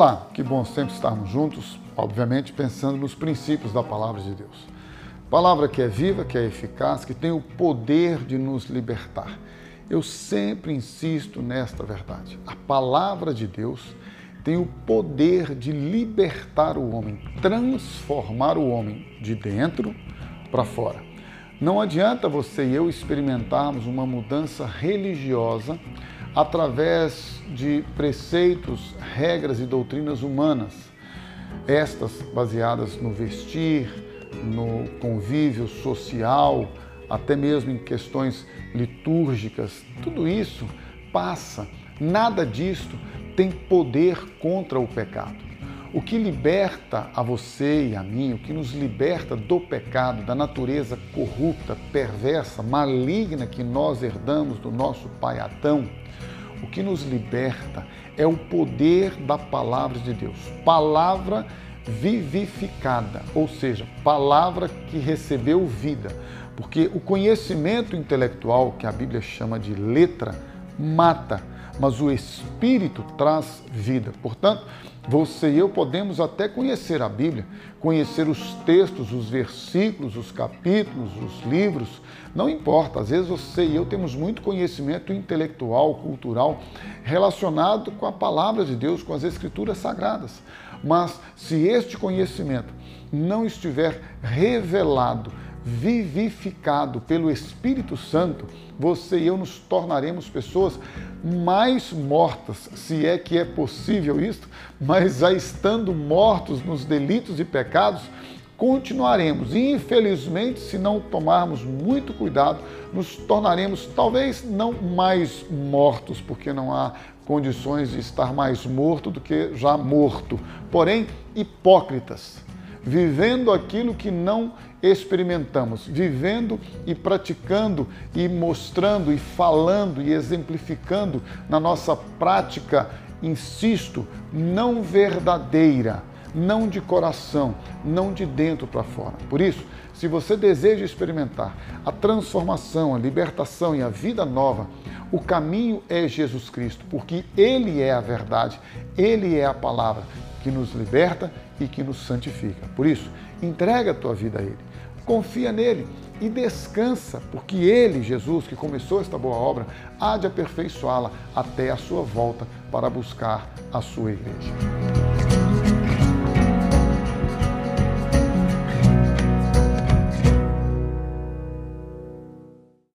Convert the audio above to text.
Olá, que bom sempre estarmos juntos, obviamente pensando nos princípios da palavra de Deus. Palavra que é viva, que é eficaz, que tem o poder de nos libertar. Eu sempre insisto nesta verdade. A palavra de Deus tem o poder de libertar o homem, transformar o homem de dentro para fora. Não adianta você e eu experimentarmos uma mudança religiosa através de preceitos, regras e doutrinas humanas, estas baseadas no vestir, no convívio social, até mesmo em questões litúrgicas. Tudo isso passa, nada disto tem poder contra o pecado. O que liberta a você e a mim, o que nos liberta do pecado, da natureza corrupta, perversa, maligna que nós herdamos do nosso pai Adão, o que nos liberta é o poder da palavra de Deus. Palavra vivificada, ou seja, palavra que recebeu vida. Porque o conhecimento intelectual, que a Bíblia chama de letra, mata, mas o espírito traz vida. Portanto, você e eu podemos até conhecer a Bíblia, conhecer os textos, os versículos, os capítulos, os livros, não importa. Às vezes você e eu temos muito conhecimento intelectual, cultural, relacionado com a palavra de Deus, com as escrituras sagradas. Mas se este conhecimento não estiver revelado, vivificado pelo Espírito Santo, você e eu nos tornaremos pessoas mais mortas, se é que é possível isto, mas já estando mortos nos delitos e pecados, continuaremos. Infelizmente, se não tomarmos muito cuidado, nos tornaremos talvez não mais mortos, porque não há condições de estar mais morto do que já morto, porém hipócritas vivendo aquilo que não experimentamos, vivendo e praticando e mostrando e falando e exemplificando na nossa prática, insisto, não verdadeira, não de coração, não de dentro para fora. Por isso, se você deseja experimentar a transformação, a libertação e a vida nova, o caminho é Jesus Cristo, porque Ele é a verdade, Ele é a palavra que nos liberta e que nos santifica. Por isso, entrega a tua vida a Ele, confia nele e descansa, porque Ele, Jesus, que começou esta boa obra, há de aperfeiçoá-la até a sua volta para buscar a sua igreja.